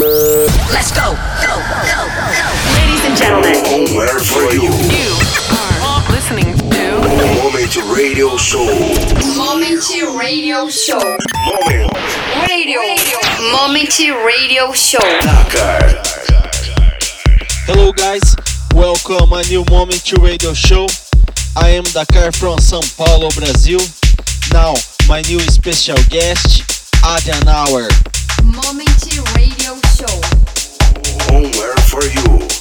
Let's go, go, go, go. Ladies and gentlemen, Homeware for you. You are listening to Moment Radio Show. Moment Radio Show. Moment. Radio. Moment Radio Show. Dakar. Hello guys, welcome a new Moment to Radio Show. I am Dakar from São Paulo, Brazil. Now, my new special guest, Adrian Hour. Moment Radio Show. Homeware for you.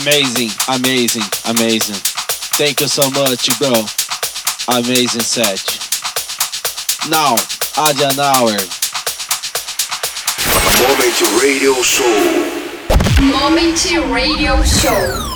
Amazing, amazing, amazing. Thank you so much, bro. Amazing set. Now, Adrian Hour. Moment Radio Show. Moment Radio Show. Dakar.